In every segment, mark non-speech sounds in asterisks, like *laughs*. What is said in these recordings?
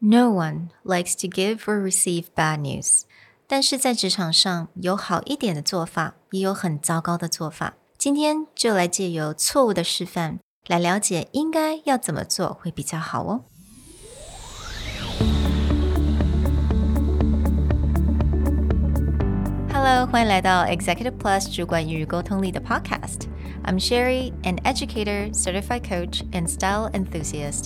No one likes to give or receive bad news. 但是在职场上有好一点的做法，也有很糟糕的做法。今天就来借由错误的示范，来了解应该要怎么做会比较好哦。Hello，欢迎来到 Executive Plus 主管与沟通力的 Podcast。I'm Sherry, an educator, certified coach, and style enthusiast.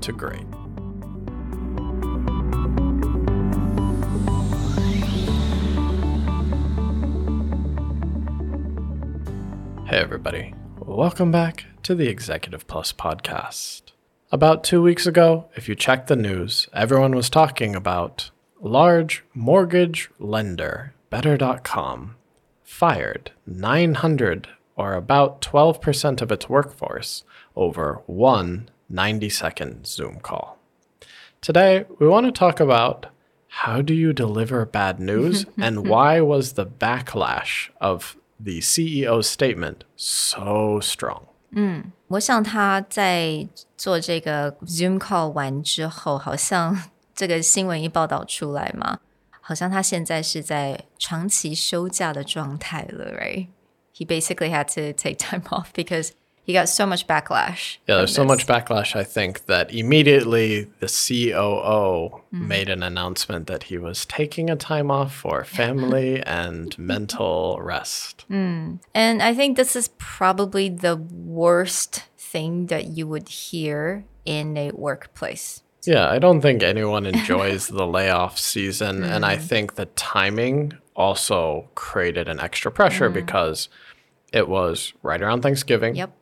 to great. Hey, everybody. Welcome back to the Executive Plus podcast. About two weeks ago, if you checked the news, everyone was talking about large mortgage lender, Better.com, fired 900 or about 12% of its workforce over one 90 second Zoom call. Today, we want to talk about how do you deliver bad news *laughs* and why was the backlash of the CEO's statement so strong. 我想他在做这个 Zoom call 完之后，好像这个新闻一报道出来嘛，好像他现在是在长期休假的状态了，right? He basically had to take time *laughs* off because he got so much backlash. Yeah, there's so much backlash, I think, that immediately the COO mm-hmm. made an announcement that he was taking a time off for family *laughs* and mental rest. Hmm. And I think this is probably the worst thing that you would hear in a workplace. Yeah, I don't think anyone *laughs* enjoys the layoff season. And I hmm. think the timing also created an extra pressure hmm. because it was right around Thanksgiving. Yep.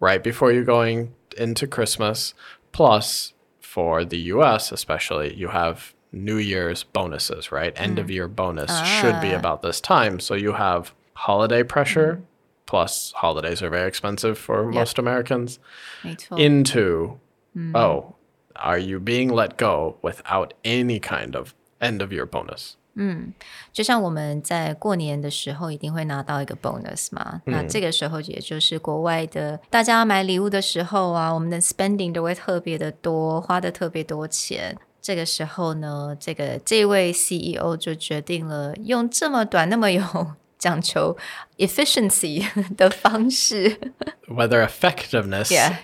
Right before you're going into Christmas. Plus, for the US especially, you have New Year's bonuses, right? End of mm. year bonus should be ah. about this time. So you have holiday pressure, mm. plus, holidays are very expensive for most Americans, into, mm. oh, are you being let go without any kind of end of year bonus? 就像我们在过年的时候一定会拿到一个 bonus 嘛，那这个时候也就是国外的大家买礼物的时候啊，我们的 spending 都会特别的多，花的特别多钱。这个时候呢，这个这位 CEO 就决定了用这么短、那么有讲求 efficiency 的方式 Whether effectiveness Yeah,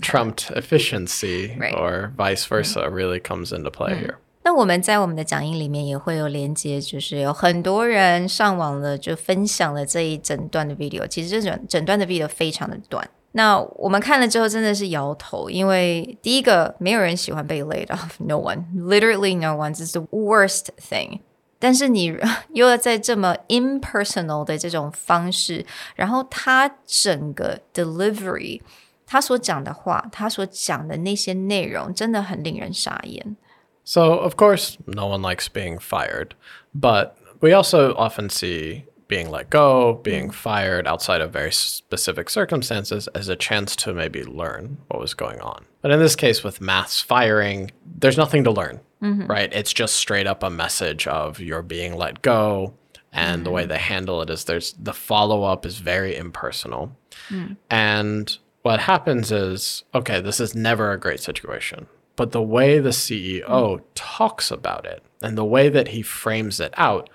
trumped efficiency Right. or vice versa really comes into play here. 那我们在我们的讲义里面也会有连接，就是有很多人上网了，就分享了这一整段的 video。其实这整整段的 video 非常的短。那我们看了之后真的是摇头，因为第一个没有人喜欢被 laid off，no one，literally *laughs* no one，这是 worst thing。但是你 *laughs* 又要在这么 impersonal 的这种方式，然后他整个 delivery，他所讲的话，他所讲的那些内容，真的很令人傻眼。So, of course, no one likes being fired, but we also often see being let go, being fired outside of very specific circumstances as a chance to maybe learn what was going on. But in this case, with mass firing, there's nothing to learn, mm-hmm. right? It's just straight up a message of you're being let go. And the way they handle it is there's the follow up is very impersonal. Mm. And what happens is, okay, this is never a great situation. But the way the CEO hmm. talks about it and the way that he frames it out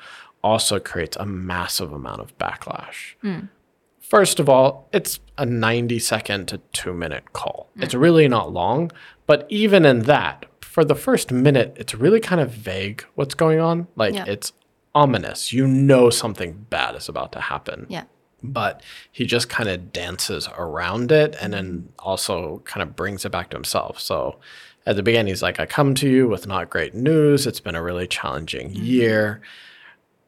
also creates a massive amount of backlash. Hmm. First of all, it's a 90 second to two minute call. Hmm. It's really not long, but even in that, for the first minute, it's really kind of vague what's going on. Like Yeah. it's ominous. You know something bad is about to happen Yeah. but he just kind of dances around it and then also kind of brings it back to himself. So at the beginning, he's like, I come to you with not great news. It's been a really challenging year.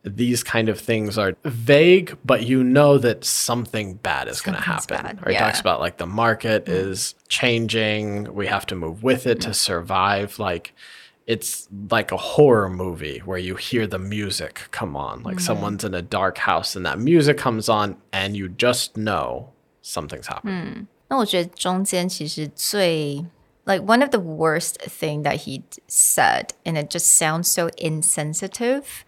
These kind of things are vague, but you know that something bad is going to Something's happen. bad, Or he talks yeah. about like the market is changing. We have to move with it to survive. Like it's like a horror movie where you hear the music come on. Like someone's in a dark house and that music comes on and you just know something's happening. 那我觉得中间其实最 like one of the worst thing that he said, and it just sounds so insensitive.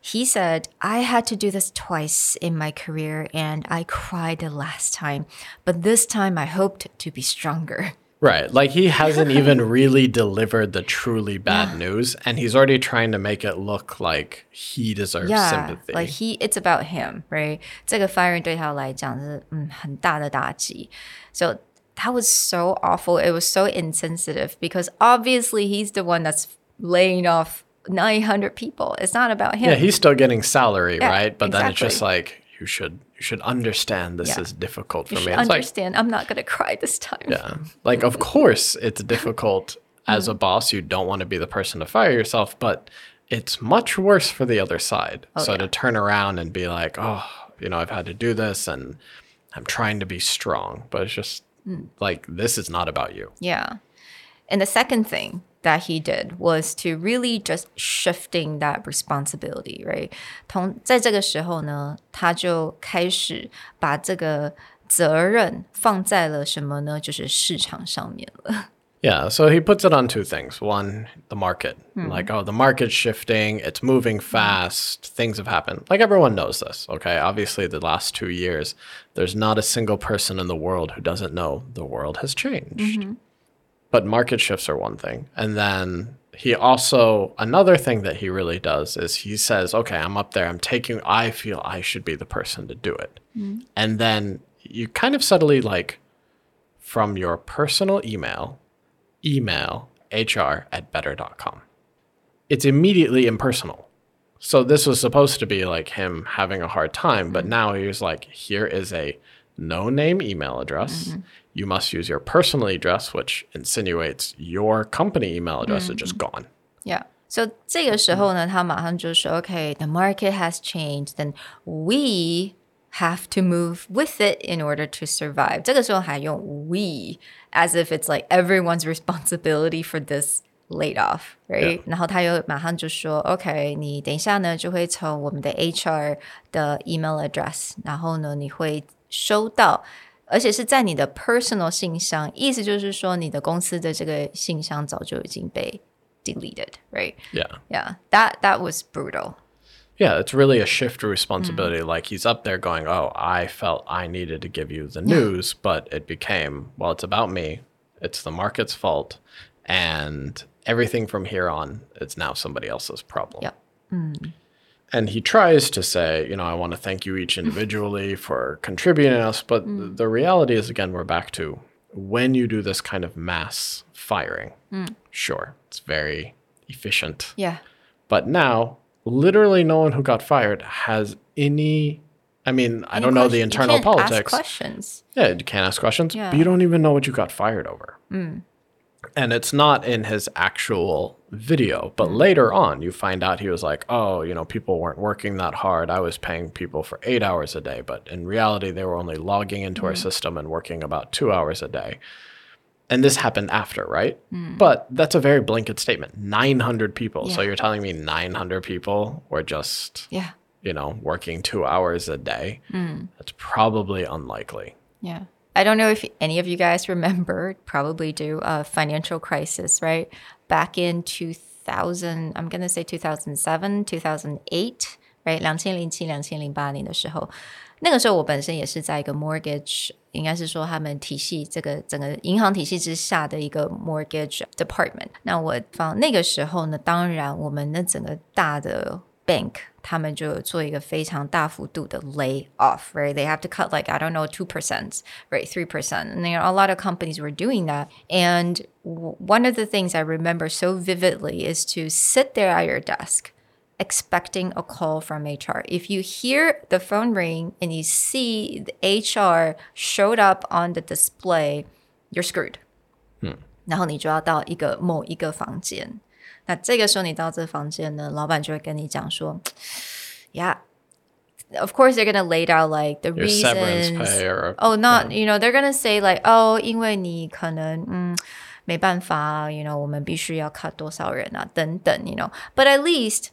He said, I had to do this twice in my career and I cried the last time, but this time I hoped to be stronger. Right. Like he hasn't even *laughs* really delivered the truly bad news and he's already trying to make it look like he deserves Yeah, sympathy. like he, it's about him, right? 这个 fire 对他来讲是嗯很大的打击. So that was so awful. It was so insensitive because obviously he's the one that's laying off 900 people. It's not about him. yeah, he's still getting salary, Yeah, right? But then it's just like you should you should understand this Yeah. is difficult for You me. It's like understand. I'm not gonna cry this time. Yeah. Like, of course, it's difficult *laughs* as a boss. You don't want to be the person to fire yourself, but it's much worse for the other side. Oh, so yeah. to turn around and be like, oh, you know, I've had to do this and I'm trying to be strong, but it's just like, this is not about you. Yeah. And the second thing that he did was to really just shifting that responsibility, right? 同在这个时候呢，他就开始把这个责任放在了什么呢？就是市场上面了。 Yeah, so he puts it on two things. One, the market. Hmm. Like, oh, the market's shifting, it's moving fast, things have happened. Like, everyone knows this, okay? Obviously, the last two years, there's not a single person in the world who doesn't know the world has changed. Mm-hmm. But market shifts are one thing. And then he also, another thing that he really does is he says, okay, I'm up there, I'm taking, I feel I should be the person to do it. Hmm. And then you kind of subtly, like, from your personal email, email hr at better.com. It's immediately impersonal. So this was supposed to be like him having a hard time, but now he's like, here is a no name email address. You must use your personal address, which insinuates your company email address is just gone. Yeah. So 这个时候呢，他马上就说，OK，the market has changed, then we have to move with it in order to survive. 这个时候还用 we as if it's like everyone's responsibility *laughs* for this laid off, right? 然后他又马上就说，OK，你等一下呢就会从我们的 HR 的 email address，然后呢你会收到。而且是在你的 personal 信箱，意思就是说，你的公司的这个信箱早就已经被 deleted, right? Yeah. Yeah, that that was brutal. Yeah, it's really a shift of responsibility. Mm-hmm. Like he's up there going, Oh, I felt I needed to give you the news, but it became, well, it's about me. It's the market's fault. And everything from here on, it's now somebody else's problem. Yep. Mm. And he tries to say, you know, I want to thank you each *laughs* individually for contributing to us. But th- mm. the reality is, again, we're back to when you do this kind of mass firing, mm. sure, it's very efficient. Yeah. But now, literally no one who got fired has any. I mean, I don't know the You internal can't Ask politics. questions. Yeah, you can't ask questions, Yeah. but you don't even know what you got fired over. Mm. And it's not in his actual video, but mm. later on, you find out he was like, oh, you know, people weren't working that hard. I was paying people for eight hours a day, but in reality, they were only logging into our mm. system and working about two hours a day And this happened after, right? But that's a very blanket statement 900 people. So Yeah. you're telling me 900 people were just, Yeah. you know, working two hours a day? That's probably unlikely. Yeah. I don't know if any of you guys remember, *laughs* probably do, a financial crisis, right? Back in 2000, I'm going to say 2007, 2008, right? 2007, 2008年的时候， 那个时候我本身也是在一个 mortgage，应该是说他们体系这个整个银行体系之下的一个 mortgage department。那我放那个时候呢，当然我们那整个大的 bank 他们就有做一个非常大幅度的 lay off, right? They have to cut like I don't know two percent, right, three percent, and there are a lot of companies were doing that. And w- one of the things I remember so vividly is to sit there at your desk. Expecting a call from HR. If you hear the phone ring and you see the HR showed up on the display, you're screwed. 然后你就要到一个某一个房间。那这个时候你到这房间呢，老板就会跟你讲说，Yeah, of course they're gonna lay out like the Your severance reasons. pay or Oh, not you know they're gonna say like oh，因为你可能嗯 没办法啊，you know，我们必须要 cut 多少人啊，等等，you know。But at least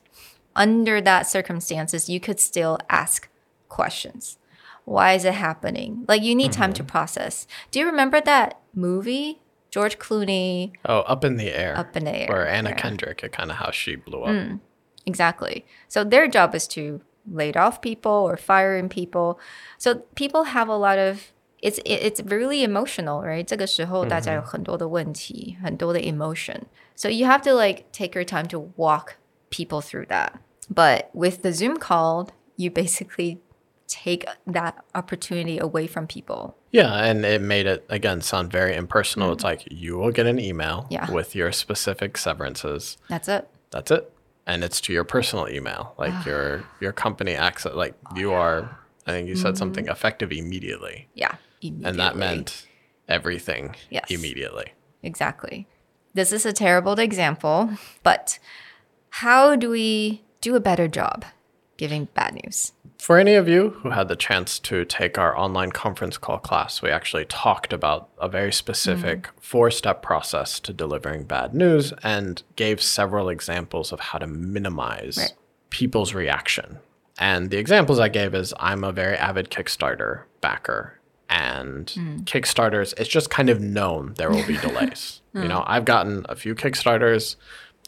under that circumstances, you could still ask questions. Why is it happening? Like you need time to process. Do you remember that movie? George Clooney, Oh, up in the air. Up in the Air, Or Anna yeah. Kendrick, kind of how she blew up. Exactly. So their job is to laid off people or firing people. So people have a lot of it's it- it's really emotional, right? 这个时候大家有很多的问题，很多的 emotion. So you have to like take your time to walk people through that. But with the Zoom call, you basically take that opportunity away from people. Yeah, and it made it again sound very impersonal. It's like you will get an email. Yeah. with your specific severances. That's it. That's it. And it's to your personal email. Like Ah. your your company access like you are I think you said Mm-hmm. something effective immediately. Yeah. And that meant everything Yes. immediately. Exactly. This is a terrible example, but how do we do a better job giving bad news? For any of you who had the chance to take our online conference call class, we actually talked about a very specific mm-hmm. four step process to delivering bad news and gave several examples of how to minimize Right. people's reaction. And the examples I gave is I'm a very avid Kickstarter backer. And mm. Kickstarters, it's just kind of known there will be *laughs* delays. You mm. know, I've gotten a few Kickstarters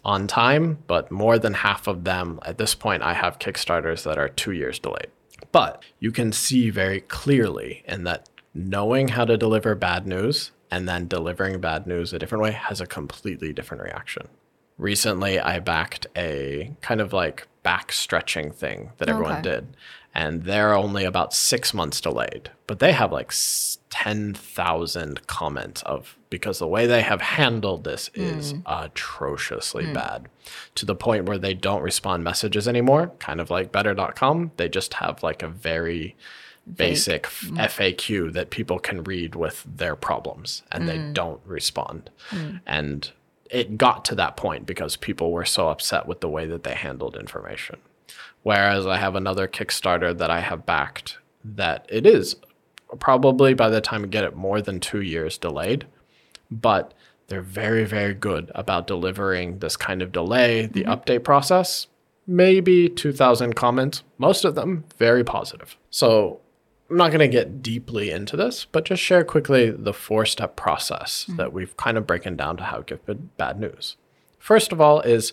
on time, but more than half of them at this point, I have Kickstarters that are two years delayed. But you can see very clearly in that knowing how to deliver bad news and then delivering bad news a different way has a completely different reaction. Recently, I backed a kind of like back stretching thing that everyone Okay. did, and they're only about six months delayed, but they have like s- 10,000 comments of because the way they have handled this is hmm. atrociously hmm. bad to the point where they don't respond messages anymore, kind of like better.com. They just have like a very basic f- hmm. FAQ that people can read with their problems and they don't respond. And it got to that point because people were so upset with the way that they handled information. Whereas I have another Kickstarter that I have backed that it is probably by the time we get it more than two years delayed, but they're very, very good about delivering this kind of delay, the mm-hmm. update process. Maybe 2,000 comments, most of them very positive. So I'm not going to get deeply into this, but just share quickly the four step process mm-hmm. that we've kind of broken down to how to give bad- news. First of all, is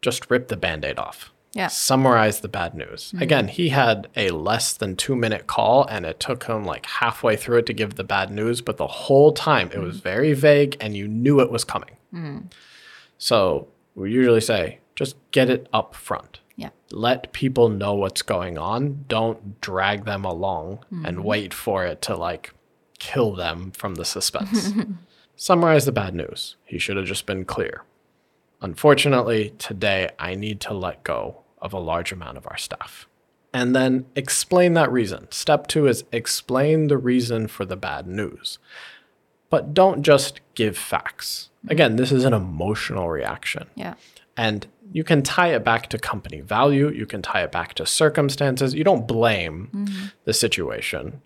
just rip the band aid off. Yeah. Summarize the bad news. Mm-hmm. Again, he had a less than two minute call and it took him like halfway through it to give the bad news, but the whole time it was mm-hmm. very vague and you knew it was coming. Mm. So we usually say just get it up front Yeah. let people know what's going on. Don't drag them along and mm-hmm. wait for it to like kill them from the suspense. *laughs* Summarize the bad news. He should have just been clear. Unfortunately, today I need to let go of a large amount of our staff. And then explain that reason. Step two is explain the reason for the bad news. But don't just give facts. Mm-hmm. Again, this is an emotional reaction. Yeah. And you can tie it back to company value. You can tie it back to circumstances. You don't blame mm-hmm. the situation.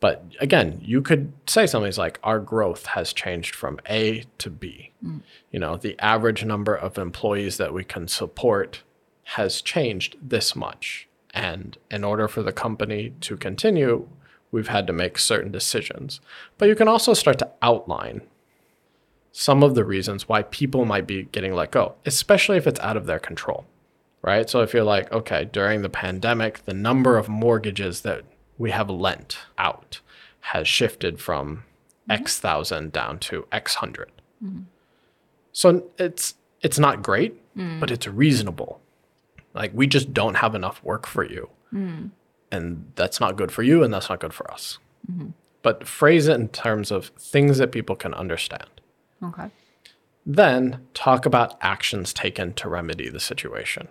But again, you could say something like, our growth has changed from A to B. Mm. You know, the average number of employees that we can support has changed this much. And in order for the company to continue, we've had to make certain decisions. But you can also start to outline some of the reasons why people might be getting let go, especially if it's out of their control, right? So if you're like, okay, during the pandemic, the number of mortgages that we have lent out has shifted from mm-hmm. X thousand down to X 100 mm-hmm. So it's it's not great, mm. but it's reasonable. Like we just don't have enough work for you. Mm. And that's not good for you and that's not good for us. Mm-hmm. But phrase it in terms of things that people can understand. Okay. Then talk about actions taken to remedy the situation.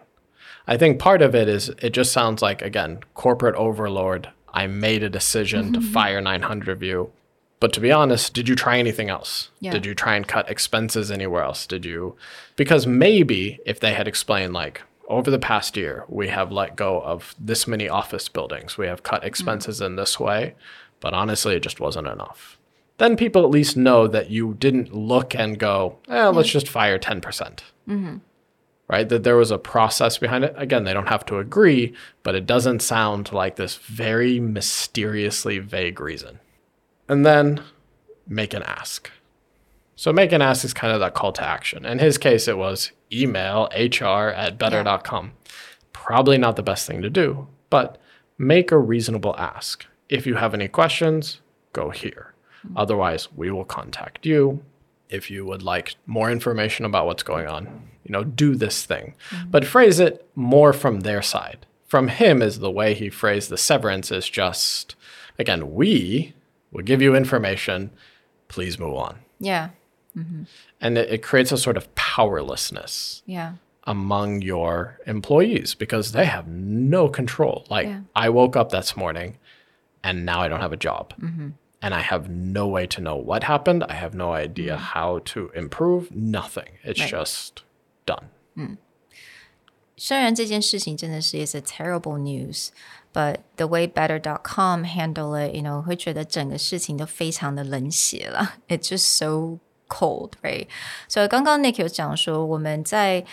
I think part of it is it just sounds like, again, corporate overlord. I made a decision to *laughs* fire 900 of you. But to be honest, did you try anything else? Yeah. Did you try and cut expenses anywhere else? Did you? Because maybe if they had explained, like, over the past year, we have let go of this many office buildings, we have cut mm-hmm. expenses in this way, but honestly, it just wasn't enough. Then people at least know that you didn't look and go, eh, let's just fire 10%. percent Right? That there was a process behind it. Again, they don't have to agree, but it doesn't sound like this very mysteriously vague reason. And then make an ask. So make an ask is kind of that call to action. In his case, it was email hr at better.com. Probably not the best thing to do, but make a reasonable ask. If you have any questions, go here. Otherwise, we will contact you. If you would like more information about what's going on, you know, do this thing. Mm-hmm. But phrase it more from their side. From him is the way he phrased the severance is just again, we will give you information, please move on. Yeah. Mm-hmm. And it, it creates a sort of powerlessness Yeah. among your employees because they have no control. Like, Yeah. I woke up this morning and now I don't have a job. Mm-hmm And I have no way to know what happened. I have no idea how to improve. Nothing. It's Right. just done. 虽然这件事情真的是 is a terrible news, but the way Better.com handle it, you know，会觉得整个事情都非常的冷血了。It's just so cold, right? 所以刚刚 Nick 有讲说，我们在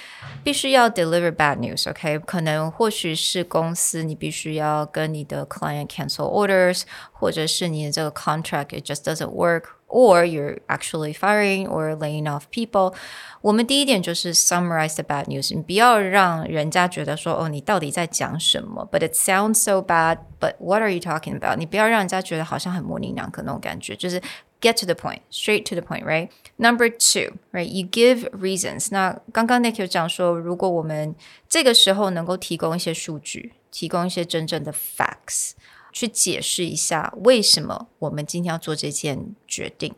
必须要 deliver bad news, OK？可能或许是公司你必须要跟你的 client cancel orders，或者是你的这个 contract it just doesn't work。or you're actually firing or laying off people。我们第一点就是 summarize the bad news，你不要让人家觉得说哦，你到底在讲什么？But it sounds so bad. But what are you talking about？你不要让人家觉得好像很模棱两可那种感觉，就是 get to the point, straight to the point, right? Number two, right? You give reasons. 那刚刚 Nick 有讲说，如果我们这个时候能够提供一些数据，提供一些真正的 facts。去解释一下为什么我们今天要做这件决定。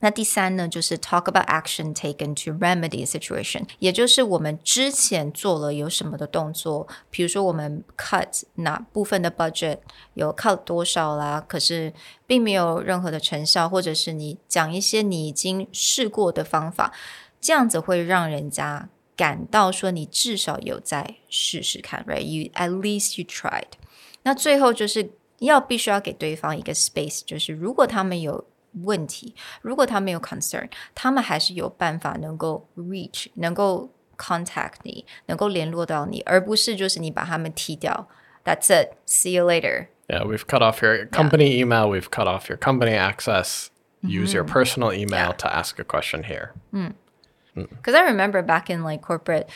那第三呢，就是 talk about action taken to remedy situation，也就是我们之前做了有什么的动作，比如说我们 cut 哪部分的 budget，有 cut 多少啦，可是并没有任何的成效，或者是你讲一些你已经试过的方法，这样子会让人家感到说你至少有在试试看，right？You at least you tried。那最后就是要必须要给对方一个 space，就是如果他们有问题，如果他们有 concern，他们还是有办法能够 reach，能够 contact 你，能够联络到你，而不是就是你把他们踢掉。That's it. See you later. Yeah, we've cut off your company email, we've cut off your company access. Use your personal email Yeah. to ask a question here. Because I remember back in like corporate,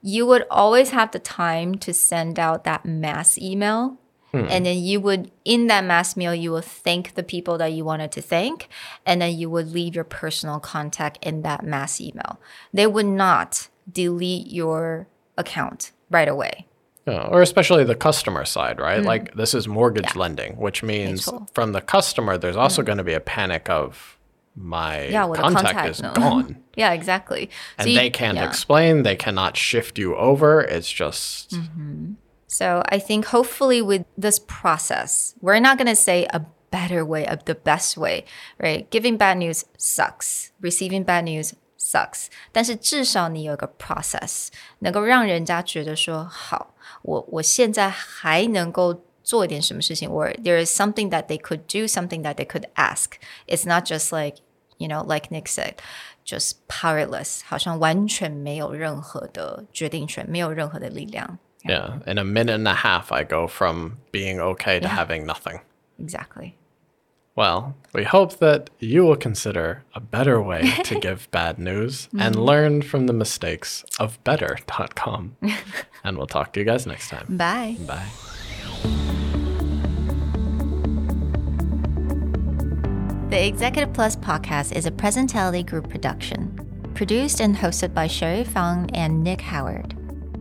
you would always have the time to send out that mass email. Hmm. And then you would, in that mass mail, you would thank the people that you wanted to thank. And then you would leave your personal contact in that mass email. They would not delete your account right away. Yeah, or especially the customer side, right? Hmm. Like this is mortgage lending, which means from the customer, there's also hmm. going to be a panic of my Yeah, well, contact, contact, is no. gone. *laughs* Yeah, exactly. and So you- they can't yeah. explain, they cannot shift you over. It's just mm-hmm. So I think hopefully with this process, we're not going to say a better way, of the best way, right? Giving bad news sucks. Receiving bad news sucks. 但是至少你有一个 process，能够让人家觉得说，好，我我现在还能够做一点什么事情，or there is something that they could do, something that they could ask. It's not just like, you know, like Nick said. Just powerless，好像完全没有任何的决定权，没有任何的力量。 Yeah. In a minute and a half, I go from being okay to having nothing. Exactly. Well, we hope that you will consider a better way to *laughs* give bad news and mm-hmm. learn from the mistakes of better.com. *laughs* and we'll talk to you guys next time. Bye. Bye. The Executive Plus podcast is a Presentality Group production, produced and hosted by Sherry Fang and Nick Howard.